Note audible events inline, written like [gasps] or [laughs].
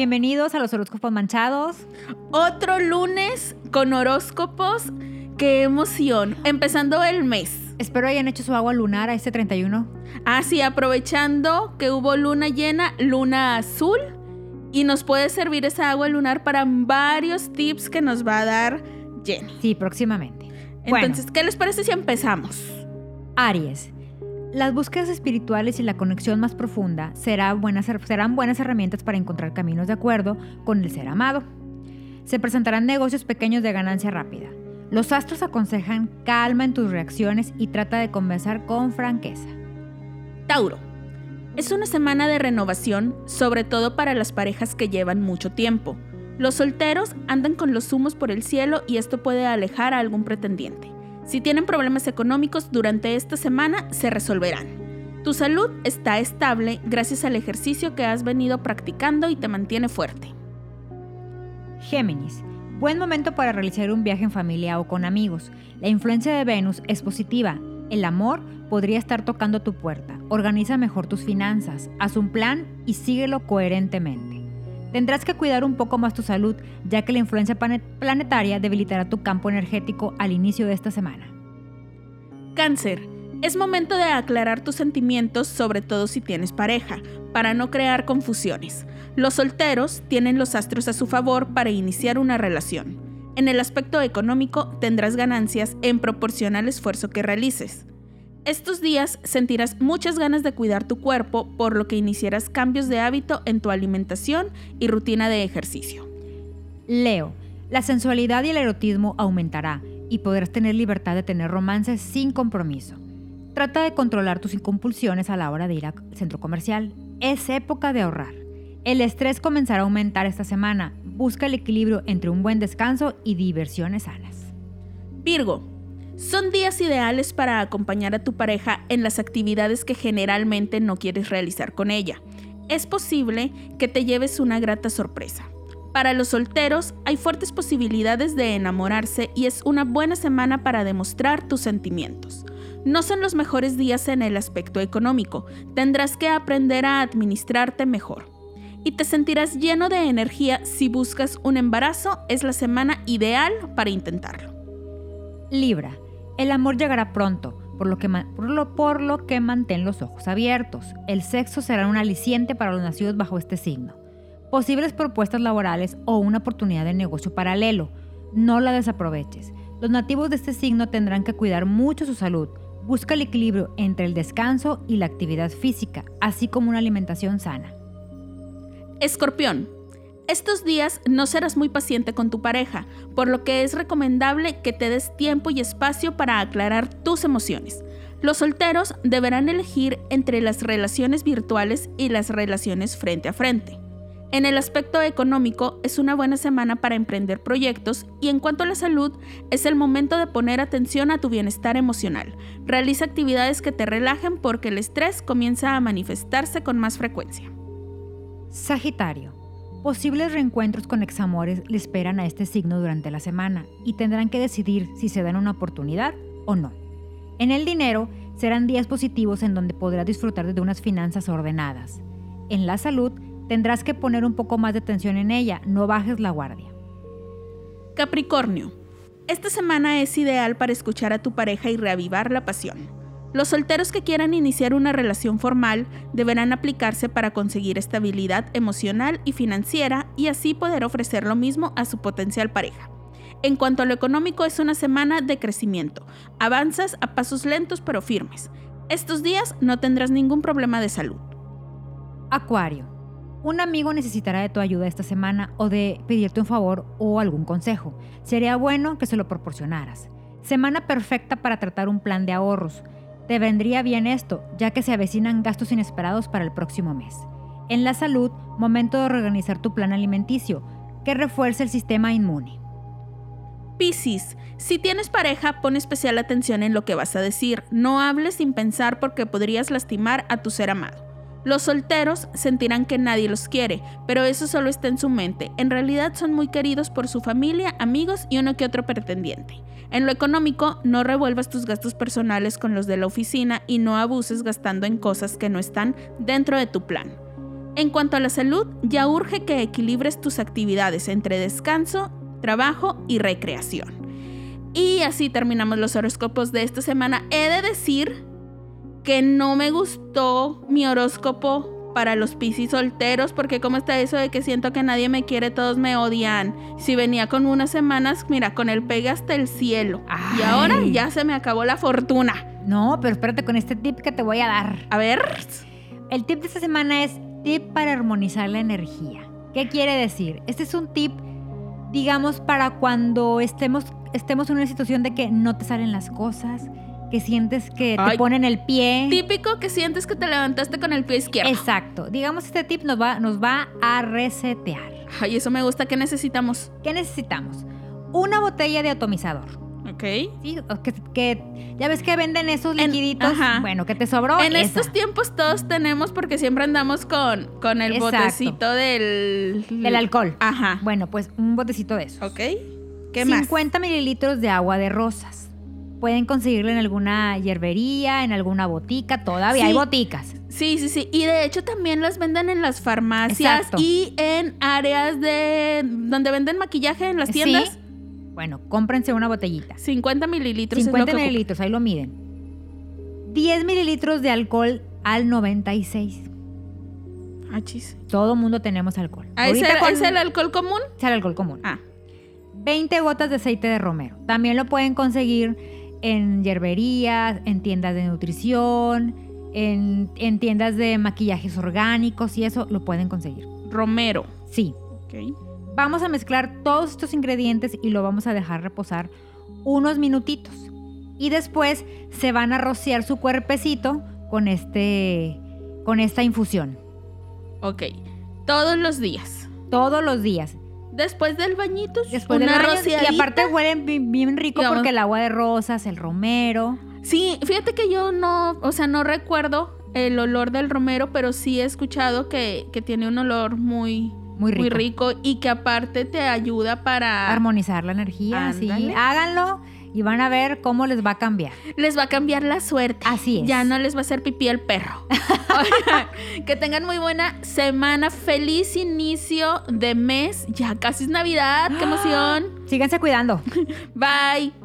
Bienvenidos a los horóscopos manchados. Otro lunes con horóscopos. ¡Qué emoción! Empezando el mes. Espero hayan hecho su agua lunar a este 31. Ah, sí, aprovechando que hubo luna llena, luna azul. Y nos puede servir esa agua lunar para varios tips que nos va a dar Jenny. Sí, próximamente. Entonces, ¿qué les parece si empezamos? Aries. Las búsquedas espirituales y la conexión más profunda serán buenas, serán buenas herramientas para encontrar caminos de acuerdo con el ser amado. Se presentarán negocios pequeños de ganancia rápida. Los astros aconsejan calma en tus reacciones y trata de conversar con franqueza. Tauro. Es una semana de renovación, sobre todo para las parejas que llevan mucho tiempo. Los solteros andan con los humos por el cielo y esto puede alejar a algún pretendiente. Si tienen problemas económicos durante esta semana, se resolverán. Tu salud está estable gracias al ejercicio que has venido practicando y te mantiene fuerte. Géminis. Buen momento para realizar un viaje en familia o con amigos. La influencia de Venus es positiva. El amor podría estar tocando tu puerta. Organiza mejor tus finanzas, haz un plan y síguelo coherentemente. Tendrás que cuidar un poco más tu salud, ya que la influencia planetaria debilitará tu campo energético al inicio de esta semana. Cáncer. Es momento de aclarar tus sentimientos, sobre todo si tienes pareja, para no crear confusiones. Los solteros tienen los astros a su favor para iniciar una relación. En el aspecto económico tendrás ganancias en proporción al esfuerzo que realices. Estos días sentirás muchas ganas de cuidar tu cuerpo, por lo que iniciarás cambios de hábito en tu alimentación y rutina de ejercicio. Leo, la sensualidad y el erotismo aumentará y podrás tener libertad de tener romances sin compromiso. Trata de controlar tus compulsiones a la hora de ir al centro comercial. Es época de ahorrar. El estrés comenzará a aumentar esta semana. Busca el equilibrio entre un buen descanso y diversiones sanas. Virgo, son días ideales para acompañar a tu pareja en las actividades que generalmente no quieres realizar con ella. Es posible que te lleves una grata sorpresa. Para los solteros hay fuertes posibilidades de enamorarse y es una buena semana para demostrar tus sentimientos. No son los mejores días en el aspecto económico, tendrás que aprender a administrarte mejor. Y te sentirás lleno de energía si buscas un embarazo, es la semana ideal para intentarlo. Libra. El amor llegará pronto, por lo, que, por, lo, que mantén los ojos abiertos. El sexo será un aliciente para los nacidos bajo este signo. Posibles propuestas laborales o una oportunidad de negocio paralelo. No la desaproveches. Los nativos de este signo tendrán que cuidar mucho su salud. Busca el equilibrio entre el descanso y la actividad física, así como una alimentación sana. Escorpión. Estos días no serás muy paciente con tu pareja, por lo que es recomendable que te des tiempo y espacio para aclarar tus emociones. Los solteros deberán elegir entre las relaciones virtuales y las relaciones frente a frente. En el aspecto económico es una buena semana para emprender proyectos y en cuanto a la salud es el momento de poner atención a tu bienestar emocional. Realiza actividades que te relajen porque el estrés comienza a manifestarse con más frecuencia. Sagitario. Posibles reencuentros con examores le esperan a este signo durante la semana y tendrán que decidir si se dan una oportunidad o no. En el dinero serán días positivos en donde podrás disfrutar de unas finanzas ordenadas. En la salud tendrás que poner un poco más de atención en ella, no bajes la guardia. Capricornio, esta semana es ideal para escuchar a tu pareja y reavivar la pasión. Los solteros que quieran iniciar una relación formal deberán aplicarse para conseguir estabilidad emocional y financiera y así poder ofrecer lo mismo a su potencial pareja. En cuanto a lo económico, es una semana de crecimiento. Avanzas a pasos lentos pero firmes. Estos días no tendrás ningún problema de salud. Acuario. Un amigo necesitará de tu ayuda esta semana o de pedirte un favor o algún consejo. Sería bueno que se lo proporcionaras. Semana perfecta para tratar un plan de ahorros. Te vendría bien esto, ya que se avecinan gastos inesperados para el próximo mes. En la salud, momento de reorganizar tu plan alimenticio, que refuerce el sistema inmune. Piscis, si tienes pareja, pon especial atención en lo que vas a decir. No hables sin pensar porque podrías lastimar a tu ser amado. Los solteros sentirán que nadie los quiere, pero eso solo está en su mente. En realidad son muy queridos por su familia, amigos y uno que otro pretendiente. En lo económico, no revuelvas tus gastos personales con los de la oficina y no abuses gastando en cosas que no están dentro de tu plan. En cuanto a la salud, ya urge que equilibres tus actividades entre descanso, trabajo y recreación. Y así terminamos los horóscopos de esta semana. He de decir que no me gustó mi horóscopo para los piscis solteros, porque como está eso de que siento que nadie me quiere, todos me odian. Si venía con unas semanas, mira, con el pegue hasta el cielo. Y ahora ya se me acabó la fortuna. No, pero espérate con este tip que te voy a dar. A ver. El tip de esta semana es tip para armonizar la energía. ¿Qué quiere decir? Este es un tip, digamos, para cuando estemos, estemos en una situación de que no te salen las cosas, que sientes que te ponen el pie. Típico que sientes que te levantaste con el pie izquierdo. Exacto. Digamos, este tip nos va, nos va a resetear. Ay, eso me gusta. ¿Qué necesitamos? ¿Qué necesitamos? Una botella de atomizador. Ok. Sí, que, ya ves que venden esos liquiditos. bueno, que te sobró. En estos tiempos todos tenemos porque siempre andamos con, con el botecito del... Del alcohol. Ajá. Bueno, pues un botecito de esos. Ok. ¿Qué 50 más? 50 mililitros de agua de rosas. Pueden conseguirlo en alguna hierbería, en alguna botica, todavía hay boticas. Sí, sí, sí. Y de hecho también las venden en las farmacias y en áreas de donde venden maquillaje en las tiendas. Bueno, cómprense una botellita. 50 mililitros. 50 mililitros, ahí lo miden. 10 mililitros de alcohol al 96. Ah, chis. Todo mundo tenemos alcohol. ¿Ah, ¿es, el, alcohol común? Es el alcohol común. Ah. 20 gotas de aceite de romero. También lo pueden conseguir en hierberías, en tiendas de nutrición, en, tiendas de maquillajes orgánicos y eso lo pueden conseguir. Romero. Sí. Vamos a mezclar todos estos ingredientes y lo vamos a dejar reposar unos minutitos. Y después se van a rociar su cuerpecito con, este, con esta infusión. Ok. Todos los días. Todos los días. Después del bañito, Después una Y aparte huelen bien, rico porque el agua de rosas, el romero. Sí, fíjate que yo no, o sea, no recuerdo el olor del romero, pero sí he escuchado que, que tiene un olor muy, muy rico. muy rico. y que aparte te ayuda para armonizar la energía. Sí, háganlo y van a ver cómo les va a cambiar. Les va a cambiar la suerte. Así es. Ya no les va a hacer pipí el perro. [laughs] [laughs] que tengan muy buena semana, feliz inicio de mes. Ya casi es Navidad, qué emoción. [gasps] Síganse cuidando. [laughs] Bye.